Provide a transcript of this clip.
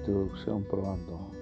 introducción probando.